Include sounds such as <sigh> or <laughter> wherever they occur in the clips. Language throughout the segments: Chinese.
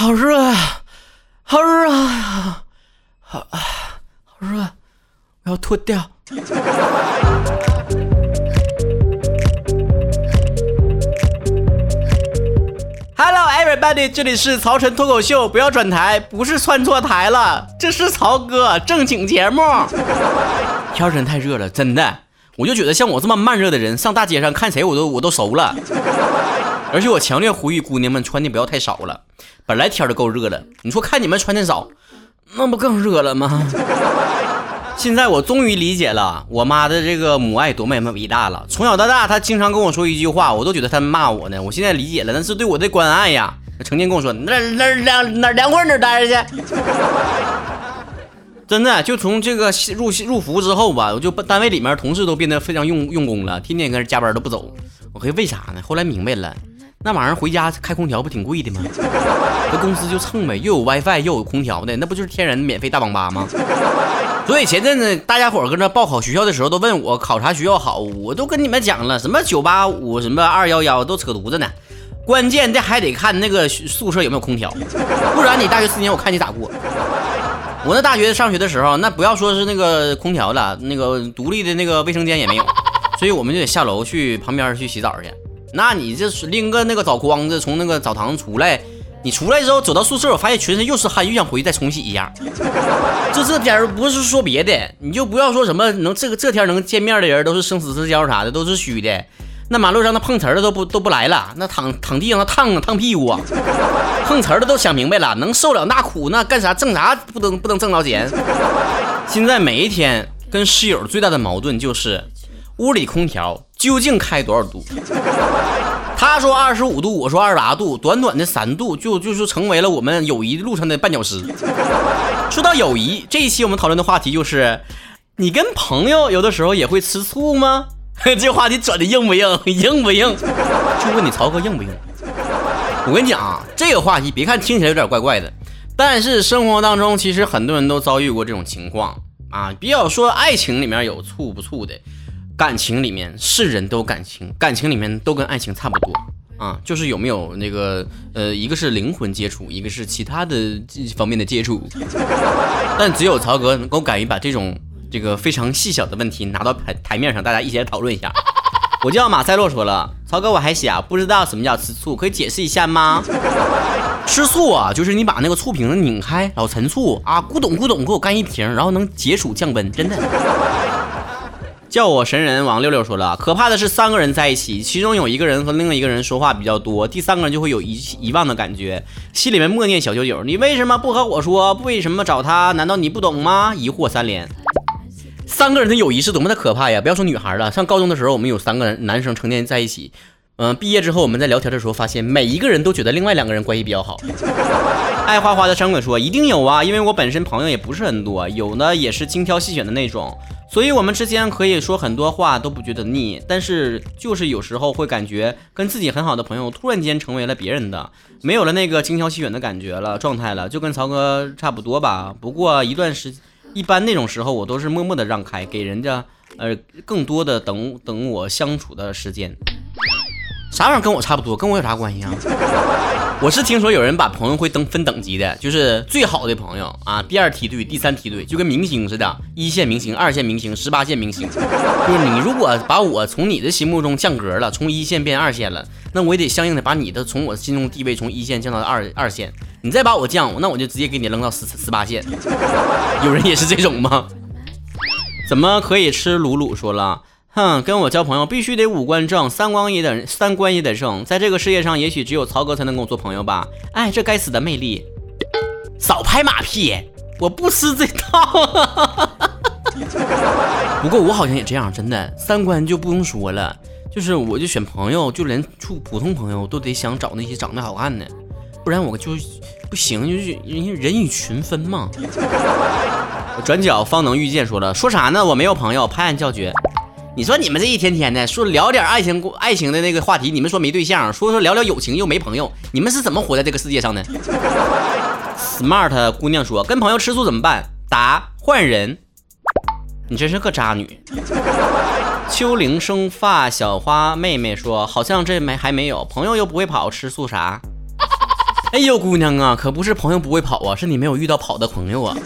好热啊，好热啊，好啊，好热，我要脱掉。Hello everybody，这里是曹晨脱口秀，不要转台，不是串错台了，这是曹哥正经节目。天真太热了，真的，我就觉得像我这么慢热的人，上大街上看谁我都我都熟了。<laughs> 而且我强烈呼吁姑娘们穿的不要太少了，本来天都够热了，你说看你们穿的少，那不更热了吗？<laughs> 现在我终于理解了我妈的这个母爱多么伟大了。从小到大，她经常跟我说一句话，我都觉得她骂我呢。我现在理解了，那是对我的关爱呀。成天跟我说哪哪凉哪凉快哪待着去。<laughs> 真的，就从这个入入伏之后吧，我就单位里面同事都变得非常用用功了，天天跟这加班都不走。我嘿，为啥呢？后来明白了。那晚上回家开空调不挺贵的吗？搁公司就蹭呗，又有 WiFi 又有空调的，那不就是天然的免费大网吧吗？所以前阵子大家伙跟那报考学校的时候都问我考啥学校好，我都跟你们讲了，什么九八五什么二幺幺都扯犊子呢。关键的还得看那个宿舍有没有空调，不然你大学四年我看你咋过。我那大学上学的时候，那不要说是那个空调了，那个独立的那个卫生间也没有，所以我们就得下楼去旁边去洗澡去。那你这拎个那个澡筐子从那个澡堂出来，你出来之后走到宿舍，我发现全身又是汗，又想回去再重洗一下。<laughs> 就这天不是说别的，你就不要说什么能这个这天能见面的人都是生死之交啥的，都是虚的。那马路上那碰瓷的都不都不来了，那躺躺地上那烫啊烫屁股啊，<laughs> 碰瓷的都想明白了，能受了那苦那干啥挣啥不能不能挣着钱。<laughs> 现在每一天跟室友最大的矛盾就是屋里空调。究竟开多少度？他说二十五度，我说二十八度，短短的三度就就是成为了我们友谊路上的绊脚石。说到友谊，这一期我们讨论的话题就是：你跟朋友有的时候也会吃醋吗？<laughs> 这话题转的硬不硬？硬不硬？就问你曹哥硬不硬？我跟你讲啊，这个话题别看听起来有点怪怪的，但是生活当中其实很多人都遭遇过这种情况啊。比较说爱情里面有醋不醋的。感情里面是人都有感情，感情里面都跟爱情差不多啊，就是有没有那个呃，一个是灵魂接触，一个是其他的方面的接触。但只有曹哥能够敢于把这种这个非常细小的问题拿到台台面上，大家一起来讨论一下。我叫马塞洛说了，曹哥我还小，不知道什么叫吃醋，可以解释一下吗？吃醋啊，就是你把那个醋瓶子拧开，老陈醋啊，咕咚咕咚给我干一瓶，然后能解暑降温，真的。叫我神人王六六说了，可怕的是三个人在一起，其中有一个人和另外一个人说话比较多，第三个人就会有遗遗忘的感觉，心里面默念小九九，你为什么不和我说？为什么找他？难道你不懂吗？疑惑三连。三个人的友谊是多么的可怕呀！不要说女孩了，上高中的时候，我们有三个人男生成天在一起，嗯，毕业之后我们在聊天的时候发现，每一个人都觉得另外两个人关系比较好。<laughs> 爱花花的山鬼说，一定有啊，因为我本身朋友也不是很多，有呢也是精挑细选的那种。所以，我们之间可以说很多话都不觉得腻，但是就是有时候会感觉跟自己很好的朋友突然间成为了别人的，没有了那个精挑细选的感觉了，状态了，就跟曹哥差不多吧。不过一段时，一般那种时候我都是默默的让开，给人家呃更多的等等我相处的时间。啥玩意儿跟我差不多，跟我有啥关系啊？<laughs> 我是听说有人把朋友会等分等级的，就是最好的朋友啊，第二梯队、第三梯队，就跟明星似的，一线明星、二线明星、十八线明星。就是你如果把我从你的心目中降格了，从一线变二线了，那我也得相应的把你的从我心中地位从一线降到二二线。你再把我降，那我就直接给你扔到十十八线。<laughs> 有人也是这种吗？怎么可以吃鲁鲁？说了。哼，跟我交朋友必须得五官正，三观也得三观也得正。在这个世界上，也许只有曹哥才能跟我做朋友吧。哎，这该死的魅力！少拍马屁，我不吃这套。<laughs> 不过我好像也这样，真的，三观就不用说了。就是我就选朋友，就连处普通朋友都得想找那些长得好看的，不然我就不行。就是人人以群分嘛。<laughs> 转角方能遇见，说了说啥呢？我没有朋友，拍案叫绝。你说你们这一天天的说聊点爱情爱情的那个话题，你们说没对象，说说聊聊友情又没朋友，你们是怎么活在这个世界上的？Smart 姑娘说跟朋友吃醋怎么办？答换人。你真是个渣女。秋铃生发小花妹妹说好像这没还没有朋友又不会跑吃醋啥。<laughs> 哎呦，姑娘啊，可不是朋友不会跑啊，是你没有遇到跑的朋友啊。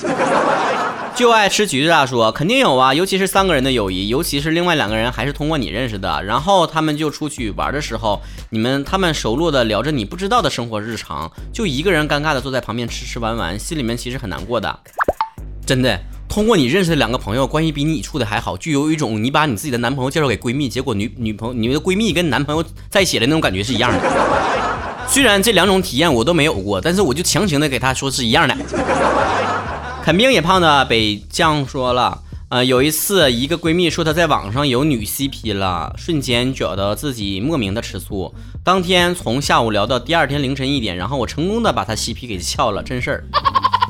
<laughs> 就爱吃橘子大说肯定有啊，尤其是三个人的友谊，尤其是另外两个人还是通过你认识的，然后他们就出去玩的时候，你们他们熟络的聊着你不知道的生活日常，就一个人尴尬的坐在旁边吃吃玩玩，心里面其实很难过的。真的，通过你认识的两个朋友，关系比你处的还好，就有一种你把你自己的男朋友介绍给闺蜜，结果女女朋友你的闺蜜跟男朋友在一起的那种感觉是一样的。虽然这两种体验我都没有过，但是我就强行的给他说是一样的。肯定也胖的北酱说了，呃，有一次一个闺蜜说她在网上有女 CP 了，瞬间觉得自己莫名的吃醋。当天从下午聊到第二天凌晨一点，然后我成功的把她 CP 给撬了，真事儿。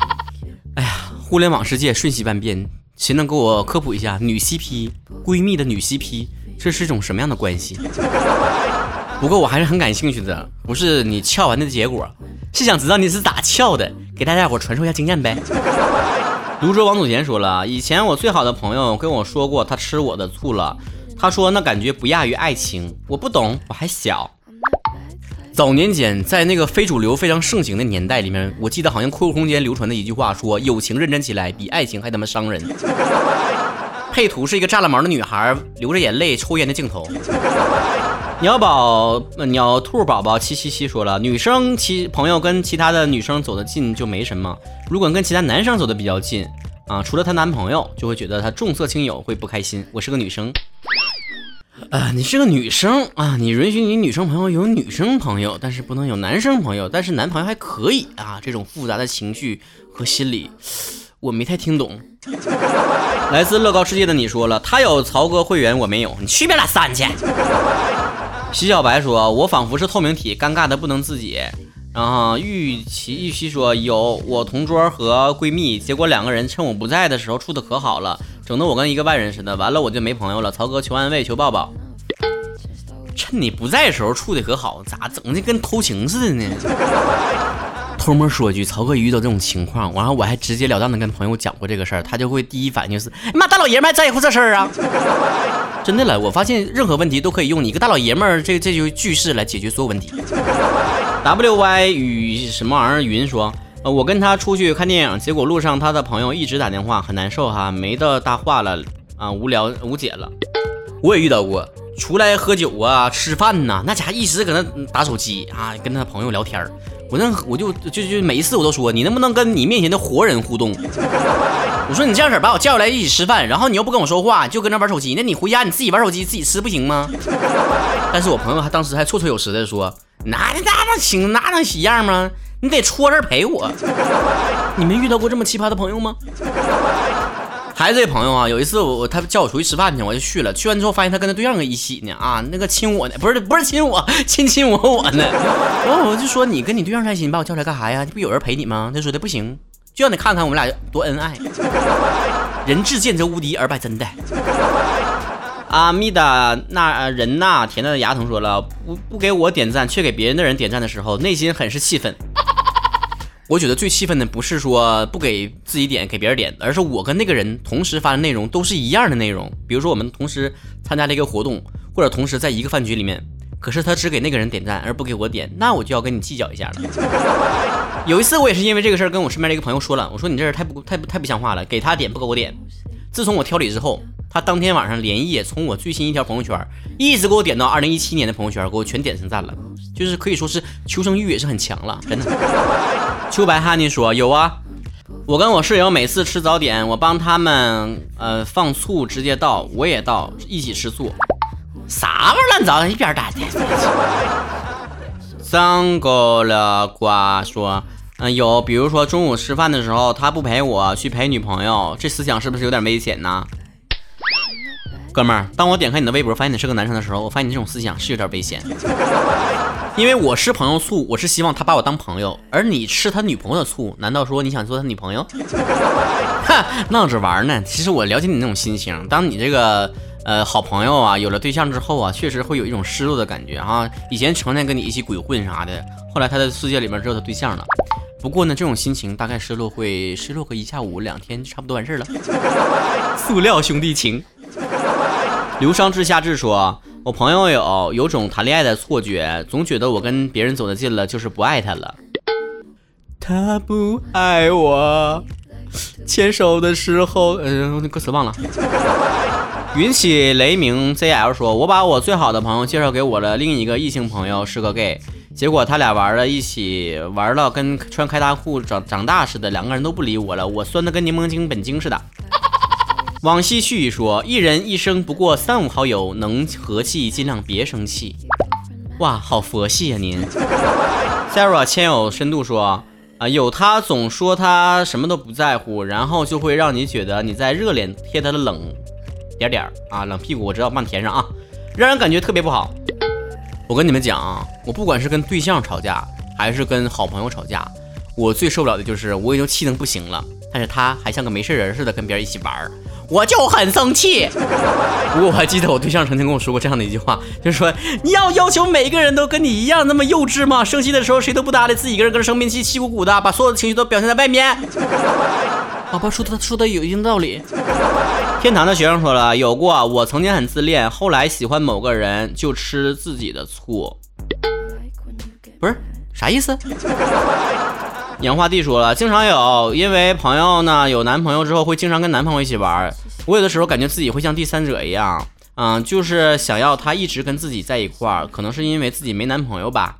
<laughs> 哎呀，互联网世界瞬息万变，谁能给我科普一下女 CP 闺蜜的女 CP 这是一种什么样的关系？不过我还是很感兴趣的，不是你撬完的结果，是想知道你是咋撬的，给大家伙传授一下经验呗。<laughs> 泸州王祖贤说了，以前我最好的朋友跟我说过，他吃我的醋了。他说那感觉不亚于爱情。我不懂，我还小。早年间，在那个非主流非常盛行的年代里面，我记得好像 QQ 空间流传的一句话说：“友情认真起来，比爱情还他妈伤人。<laughs> ”配图是一个炸了毛的女孩流着眼泪抽烟的镜头。鸟宝鸟兔宝宝七七七说了，女生其朋友跟其他的女生走得近就没什么，如果跟其他男生走得比较近啊，除了她男朋友，就会觉得她重色轻友，会不开心。我是个女生，啊，你是个女生啊，你允许你女生朋友有女生朋友，但是不能有男生朋友，但是男朋友还可以啊，这种复杂的情绪和心理，我没太听懂。来自乐高世界的你说了，他有曹哥会员，我没有，你去边拉三去。徐小白说：“我仿佛是透明体，尴尬的不能自己。”然后玉琪玉琪说：“有我同桌和闺蜜，结果两个人趁我不在的时候处的可好了，整得我跟一个外人似的。完了我就没朋友了。”曹哥求安慰，求抱抱。趁你不在的时候处的可好，咋整的跟偷情似的呢？<laughs> 偷摸说句，曹哥遇到这种情况，然后我还直截了当的跟朋友讲过这个事儿，他就会第一反应是：妈，大老爷们还在乎这事儿啊？真的了，我发现任何问题都可以用你一个大老爷们儿这这句句式来解决所有问题。W Y 与什么玩意儿云说，呃，我跟他出去看电影，结果路上他的朋友一直打电话，很难受哈，没的搭话了啊，无聊无解了。我也遇到过，出来喝酒啊，吃饭呐，那家伙一直搁那打手机啊，跟他朋友聊天儿。我那我就就就每一次我都说，你能不能跟你面前的活人互动？<laughs> 我说你这样式把我叫过来一起吃饭，然后你又不跟我说话，就搁那玩手机，那你回家你自己玩手机自己吃不行吗？<laughs> 但是我朋友还当时还绰绰有词的说，那那能行那能一样吗？你得戳这陪我。<laughs> 你没遇到过这么奇葩的朋友吗？还是这朋友啊，有一次我我他叫我出去吃饭去，我就去了，去完之后发现他跟他对象搁一起呢啊，那个亲我呢，不是不是亲我，亲亲我我呢。<laughs> 然后我就说你跟你对象在一起，你把我叫出来干啥呀？这不有人陪你吗？他说的不行。就让你看看我们俩多恩爱，<laughs> 人至贱则无敌，而拜真的。阿密达那人呐，甜的牙疼说了，不不给我点赞，却给别人的人点赞的时候，内心很是气愤。我觉得最气愤的不是说不给自己点，给别人点，而是我跟那个人同时发的内容都是一样的内容。比如说我们同时参加了一个活动，或者同时在一个饭局里面，可是他只给那个人点赞，而不给我点，那我就要跟你计较一下了。<laughs> 有一次，我也是因为这个事儿跟我身边的一个朋友说了，我说你这人太不太不太不像话了，给他点不给我点。自从我挑理之后，他当天晚上连夜从我最新一条朋友圈一直给我点到二零一七年的朋友圈，给我全点成赞了，就是可以说是求生欲也是很强了，真的。<laughs> 秋白哈尼说有啊，我跟我室友每次吃早点，我帮他们呃放醋直接倒，我也倒，一起吃醋。啥玩意儿乱糟，一边待去。三个了瓜说，嗯，有，比如说中午吃饭的时候，他不陪我去陪女朋友，这思想是不是有点危险呢？哥们儿，当我点开你的微博，发现你是个男生的时候，我发现你这种思想是有点危险。<laughs> 因为我吃朋友醋，我是希望他把我当朋友，而你吃他女朋友的醋，难道说你想做他女朋友？<laughs> 哈，闹着玩呢。其实我了解你那种心情，当你这个。呃，好朋友啊，有了对象之后啊，确实会有一种失落的感觉哈。以前成天跟你一起鬼混啥的，后来他在世界里面只有他对象了。不过呢，这种心情大概失落会失落个一下午两天，就差不多完事了。<laughs> 塑料兄弟情。流伤至夏至说，我朋友有有种谈恋爱的错觉，总觉得我跟别人走得近了就是不爱他了。他不爱我。牵手的时候，嗯，歌词忘了。云起雷鸣 ZL 说：“我把我最好的朋友介绍给我的另一个异性朋友，是个 gay。结果他俩玩了一起，玩到跟穿开裆裤长长大似的，两个人都不理我了。我酸的跟柠檬精本精似的。”往昔絮语说：“一人一生不过三五好友，能和气尽量别生气。”哇，好佛系呀您。Sarah 谦有深度说。啊，有他总说他什么都不在乎，然后就会让你觉得你在热脸贴他的冷点点啊，冷屁股我知道帮你填上啊，让人感觉特别不好。我跟你们讲啊，我不管是跟对象吵架，还是跟好朋友吵架，我最受不了的就是我已经气得不行了，但是他还像个没事人似的跟别人一起玩儿。我就很生气，不过我还记得我对象曾经跟我说过这样的一句话，就是说你要要求每个人都跟你一样那么幼稚吗？生气的时候谁都不搭理，自己一个人搁这生闷气，气鼓鼓的，把所有的情绪都表现在外面。宝宝说的说的有一定道理。天堂的学生说了，有过，我曾经很自恋，后来喜欢某个人就吃自己的醋，不是啥意思？杨花弟说了，经常有，因为朋友呢有男朋友之后会经常跟男朋友一起玩，我有的时候感觉自己会像第三者一样，嗯，就是想要他一直跟自己在一块儿，可能是因为自己没男朋友吧。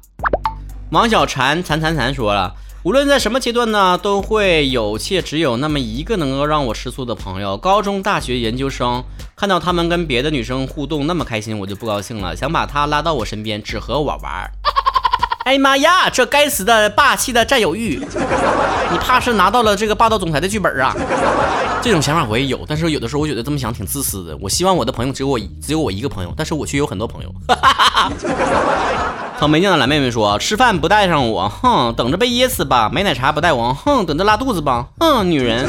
王小婵惨惨惨说了，无论在什么阶段呢，都会有且只有那么一个能够让我吃醋的朋友，高中、大学、研究生，看到他们跟别的女生互动那么开心，我就不高兴了，想把他拉到我身边，只和我玩。哎妈呀！这该死的霸气的占有欲，你怕是拿到了这个霸道总裁的剧本啊？这种想法我也有，但是有的时候我觉得这么想挺自私的。我希望我的朋友只有我只有我一个朋友，但是我却有很多朋友。<laughs> 草莓酱的蓝妹妹说：“吃饭不带上我，哼，等着被噎死吧。买奶茶不带我，哼，等着拉肚子吧。哼，女人，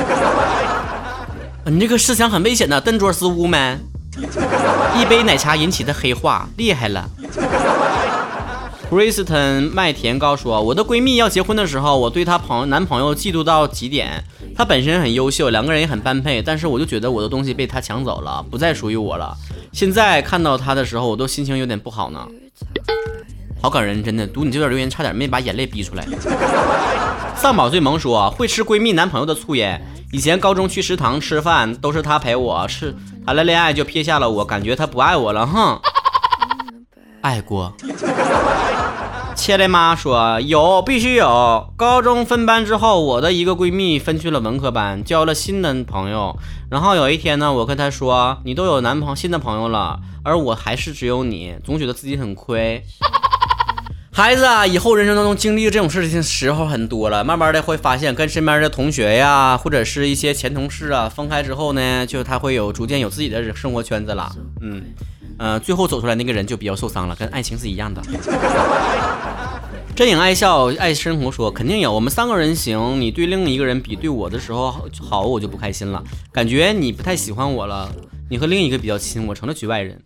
你这个思想很危险的，邓卓斯乌曼。<laughs> 一杯奶茶引起的黑化，厉害了。” Kristen 麦田高说：“我的闺蜜要结婚的时候，我对她朋男朋友嫉妒到极点。他本身很优秀，两个人也很般配，但是我就觉得我的东西被他抢走了，不再属于我了。现在看到他的时候，我都心情有点不好呢。好感人，真的，读你这段留言差点没把眼泪逼出来。”丧宝最萌说：“会吃闺蜜男朋友的醋耶。以前高中去食堂吃饭，都是他陪我，是谈了恋爱就撇下了我，感觉他不爱我了，哼。”爱过。切雷妈说有，必须有。高中分班之后，我的一个闺蜜分去了文科班，交了新的朋友。然后有一天呢，我跟她说：“你都有男朋新的朋友了，而我还是只有你，总觉得自己很亏。<laughs> ”孩子啊，以后人生当中经历这种事情时候很多了，慢慢的会发现，跟身边的同学呀，或者是一些前同事啊，分开之后呢，就他会有逐渐有自己的生活圈子了。嗯。呃，最后走出来那个人就比较受伤了，跟爱情是一样的。真影爱笑爱生活说肯定有，我们三个人行，你对另一个人比对我的时候好，我就不开心了，感觉你不太喜欢我了。你和另一个比较亲，我成了局外人。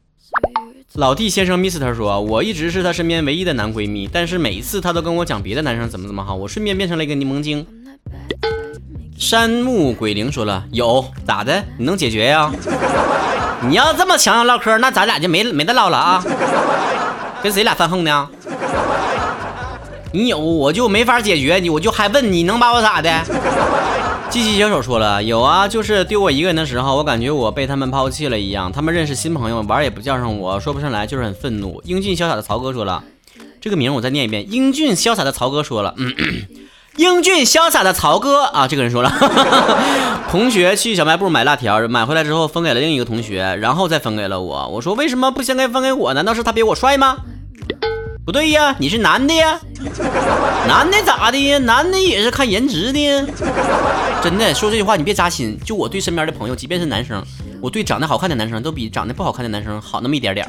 老弟先生 Mister 说，我一直是他身边唯一的男闺蜜，但是每一次他都跟我讲别的男生怎么怎么好，我顺便变成了一个柠檬精。山木鬼灵说了，有咋的？你能解决呀？你要这么强要唠嗑，那咱俩就没没得唠了啊！<laughs> 跟谁俩犯横呢？你有我就没法解决你，我就还问你能把我咋的？<laughs> 机器小手说了，有啊，就是丢我一个人的时候，我感觉我被他们抛弃了一样。他们认识新朋友，玩也不叫上我，说不上来，就是很愤怒。英俊潇洒的曹哥说了，这个名我再念一遍。英俊潇洒的曹哥说了，嗯。英俊潇洒的曹哥啊，这个人说了，<laughs> 同学去小卖部买辣条，买回来之后分给了另一个同学，然后再分给了我。我说为什么不先给分给我？难道是他比我帅吗？不对呀，你是男的呀，男的咋的呀？男的也是看颜值的呀。真的说这句话你别扎心，就我对身边的朋友，即便是男生，我对长得好看的男生都比长得不好看的男生好那么一点点。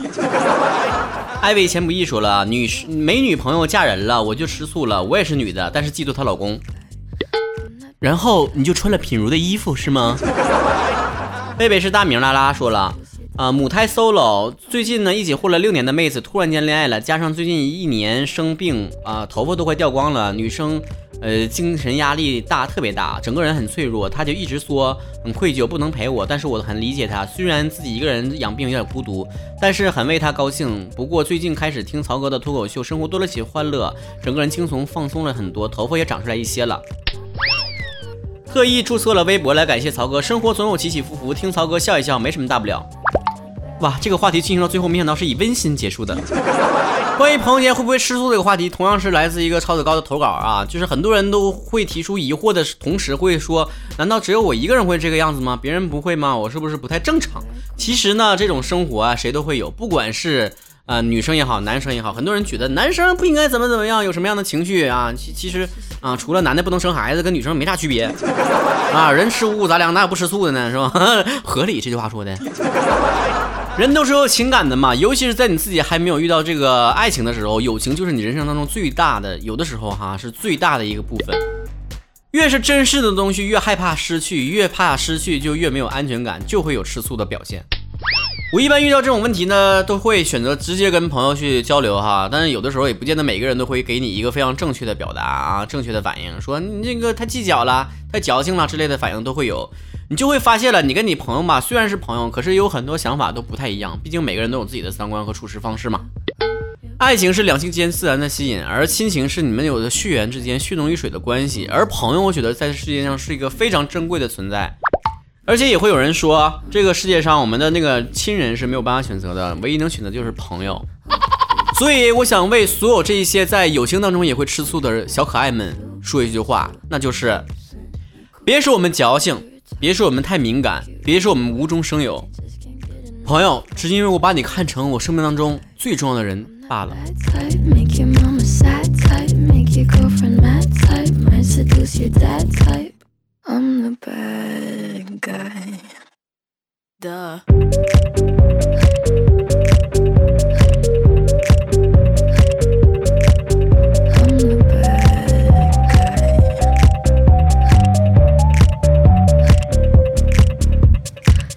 艾薇前不易说了，女没女朋友嫁人了，我就吃醋了。我也是女的，但是嫉妒她老公。然后你就穿了品如的衣服是吗？<laughs> 贝贝是大名拉拉说了，啊，母胎 solo，最近呢一起混了六年的妹子突然间恋爱了，加上最近一年生病啊，头发都快掉光了。女生呃，精神压力大，特别大，整个人很脆弱。她就一直说很愧疚，不能陪我，但是我很理解她。虽然自己一个人养病有点孤独，但是很为她高兴。不过最近开始听曹哥的脱口秀，生活多了些欢乐，整个人轻松放松了很多，头发也长出来一些了。特意注册了微博来感谢曹哥。生活总有起起伏伏，听曹哥笑一笑，没什么大不了。哇，这个话题进行到最后，没想到是以温馨结束的。<laughs> 关于朋友间会不会吃醋这个话题，同样是来自一个超子高的投稿啊，就是很多人都会提出疑惑的同时会说，难道只有我一个人会这个样子吗？别人不会吗？我是不是不太正常？其实呢，这种生活啊，谁都会有，不管是呃女生也好，男生也好，很多人觉得男生不应该怎么怎么样，有什么样的情绪啊？其其实啊，除了男的不能生孩子，跟女生没啥区别 <laughs> 啊。人吃五谷杂粮，哪有不吃醋的呢？是吧？<laughs> 合理，这句话说的。人都是有情感的嘛，尤其是在你自己还没有遇到这个爱情的时候，友情就是你人生当中最大的，有的时候哈是最大的一个部分。越是珍视的东西，越害怕失去，越怕失去就越没有安全感，就会有吃醋的表现。我一般遇到这种问题呢，都会选择直接跟朋友去交流哈，但是有的时候也不见得每个人都会给你一个非常正确的表达啊，正确的反应，说你这个太计较了，太矫情了之类的反应都会有。你就会发现了，你跟你朋友吧，虽然是朋友，可是有很多想法都不太一样。毕竟每个人都有自己的三观和处事方式嘛。爱情是两性间自然的吸引，而亲情是你们有的血缘之间血浓于水的关系。而朋友，我觉得在这世界上是一个非常珍贵的存在。而且也会有人说，这个世界上我们的那个亲人是没有办法选择的，唯一能选择就是朋友。所以我想为所有这一些在友情当中也会吃醋的小可爱们说一句话，那就是：别说我们矫情。别说我们太敏感，别说我们无中生有，朋友，只是因为我把你看成我生命当中最重要的人罢了。